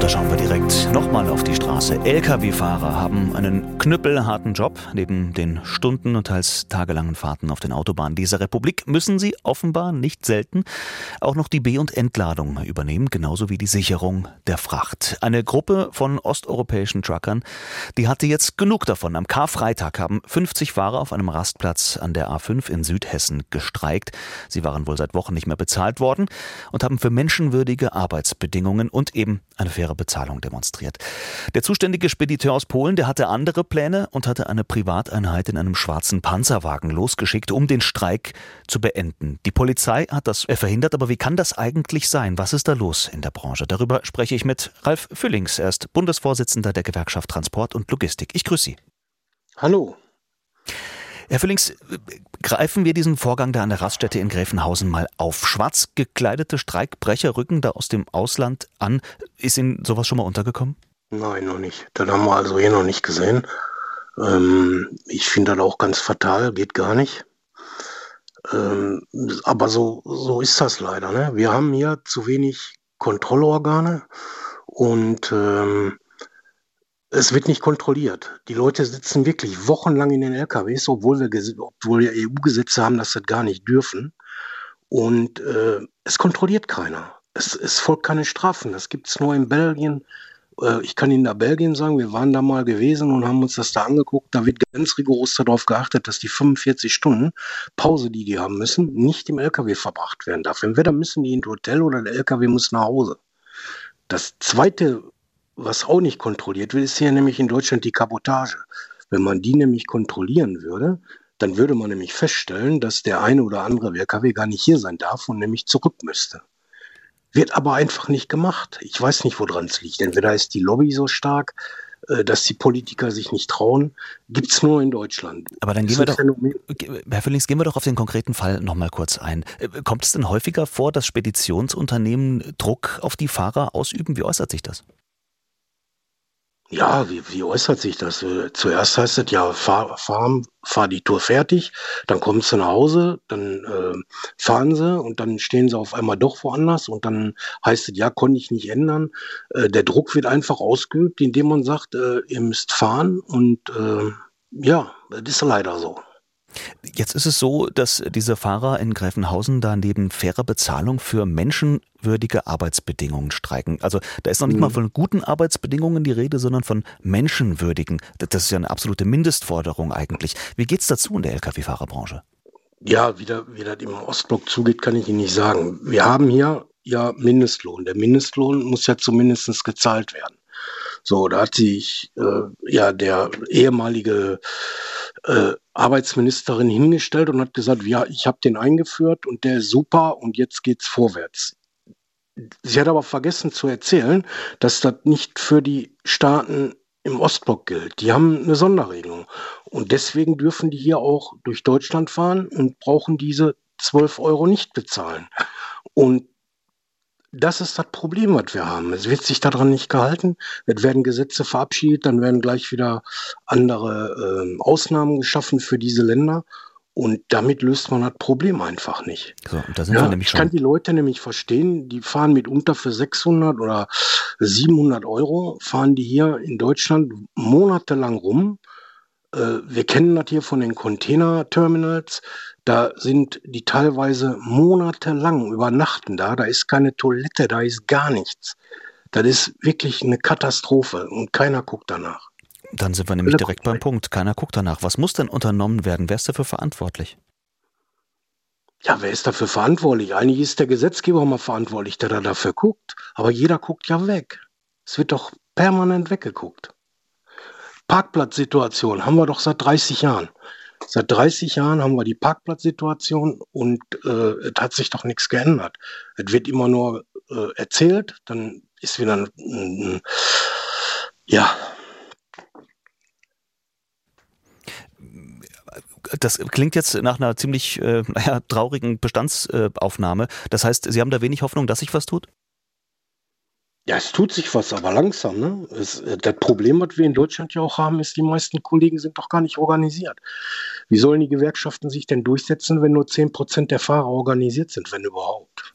Und da schauen wir direkt nochmal auf die Straße. Lkw-Fahrer haben einen knüppelharten Job. Neben den Stunden und teils tagelangen Fahrten auf den Autobahnen dieser Republik müssen sie offenbar nicht selten auch noch die B- und Entladung übernehmen, genauso wie die Sicherung der Fracht. Eine Gruppe von osteuropäischen Truckern, die hatte jetzt genug davon. Am Karfreitag haben 50 Fahrer auf einem Rastplatz an der A5 in Südhessen gestreikt. Sie waren wohl seit Wochen nicht mehr bezahlt worden und haben für menschenwürdige Arbeitsbedingungen und eben eine faire faire Bezahlung demonstriert. Der zuständige Spediteur aus Polen, der hatte andere Pläne und hatte eine Privateinheit in einem schwarzen Panzerwagen losgeschickt, um den Streik zu beenden. Die Polizei hat das verhindert, aber wie kann das eigentlich sein? Was ist da los in der Branche? Darüber spreche ich mit Ralf Füllings. Er ist Bundesvorsitzender der Gewerkschaft Transport und Logistik. Ich grüße Sie. Hallo. Herr Füllings, greifen wir diesen Vorgang da an der Raststätte in Gräfenhausen mal auf. Schwarz gekleidete Streikbrecher rücken da aus dem Ausland an. Ist Ihnen sowas schon mal untergekommen? Nein, noch nicht. Das haben wir also hier noch nicht gesehen. Ähm, ich finde das auch ganz fatal, geht gar nicht. Ähm, aber so, so ist das leider. Ne? Wir haben hier zu wenig Kontrollorgane und ähm, es wird nicht kontrolliert. Die Leute sitzen wirklich wochenlang in den LKWs, obwohl wir, obwohl wir EU-Gesetze haben, dass das gar nicht dürfen. Und äh, es kontrolliert keiner. Es, es folgt keine Strafen. Das gibt es nur in Belgien. Äh, ich kann Ihnen da Belgien sagen, wir waren da mal gewesen und haben uns das da angeguckt. Da wird ganz rigoros darauf geachtet, dass die 45 Stunden Pause, die die haben müssen, nicht im LKW verbracht werden darf. Entweder müssen die in ein Hotel oder der LKW muss nach Hause. Das zweite was auch nicht kontrolliert wird, ist hier nämlich in Deutschland die Kabotage. Wenn man die nämlich kontrollieren würde, dann würde man nämlich feststellen, dass der eine oder andere LKW gar nicht hier sein darf und nämlich zurück müsste. Wird aber einfach nicht gemacht. Ich weiß nicht, woran es liegt. Entweder ist die Lobby so stark, äh, dass die Politiker sich nicht trauen, gibt es nur in Deutschland. Aber dann gehen wir doch, Herr Füllings, gehen wir doch auf den konkreten Fall nochmal kurz ein. Äh, kommt es denn häufiger vor, dass Speditionsunternehmen Druck auf die Fahrer ausüben? Wie äußert sich das? Ja, wie, wie äußert sich das? Äh, zuerst heißt es ja, fahr, fahr, fahr die Tour fertig, dann kommen sie nach Hause, dann äh, fahren sie und dann stehen sie auf einmal doch woanders und dann heißt es, ja, konnte ich nicht ändern. Äh, der Druck wird einfach ausgeübt, indem man sagt, äh, ihr müsst fahren und äh, ja, das ist leider so. Jetzt ist es so, dass diese Fahrer in Gräfenhausen da neben fairer Bezahlung für menschenwürdige Arbeitsbedingungen streiken. Also da ist noch nicht mhm. mal von guten Arbeitsbedingungen die Rede, sondern von menschenwürdigen. Das ist ja eine absolute Mindestforderung eigentlich. Wie geht es dazu in der Lkw-Fahrerbranche? Ja, wie, da, wie das im Ostblock zugeht, kann ich Ihnen nicht sagen. Wir haben hier ja Mindestlohn. Der Mindestlohn muss ja zumindest gezahlt werden. So, da hat sich äh, ja der ehemalige äh, Arbeitsministerin hingestellt und hat gesagt, ja, ich habe den eingeführt und der ist super und jetzt geht's vorwärts. Sie hat aber vergessen zu erzählen, dass das nicht für die Staaten im Ostblock gilt. Die haben eine Sonderregelung. Und deswegen dürfen die hier auch durch Deutschland fahren und brauchen diese 12 Euro nicht bezahlen. Und das ist das Problem, was wir haben. Es wird sich daran nicht gehalten. Es werden Gesetze verabschiedet, dann werden gleich wieder andere äh, Ausnahmen geschaffen für diese Länder. Und damit löst man das Problem einfach nicht. So, da sind ja, wir nämlich schon. Ich kann die Leute nämlich verstehen, die fahren mitunter für 600 oder 700 Euro, fahren die hier in Deutschland monatelang rum. Äh, wir kennen das hier von den Container-Terminals. Da sind die teilweise monatelang übernachten da. Da ist keine Toilette, da ist gar nichts. Das ist wirklich eine Katastrophe und keiner guckt danach. Dann sind wir nämlich direkt beim Punkt. Keiner guckt danach. Was muss denn unternommen werden? Wer ist dafür verantwortlich? Ja, wer ist dafür verantwortlich? Eigentlich ist der Gesetzgeber mal verantwortlich, der da dafür guckt. Aber jeder guckt ja weg. Es wird doch permanent weggeguckt. Parkplatzsituation haben wir doch seit 30 Jahren. Seit 30 Jahren haben wir die Parkplatzsituation und äh, es hat sich doch nichts geändert. Es wird immer nur äh, erzählt, dann ist wieder ein, ein ja. Das klingt jetzt nach einer ziemlich äh, naja, traurigen Bestandsaufnahme. Das heißt, Sie haben da wenig Hoffnung, dass sich was tut? Ja, es tut sich was, aber langsam. Ne? Es, äh, das Problem, was wir in Deutschland ja auch haben, ist, die meisten Kollegen sind doch gar nicht organisiert. Wie sollen die Gewerkschaften sich denn durchsetzen, wenn nur 10% der Fahrer organisiert sind, wenn überhaupt?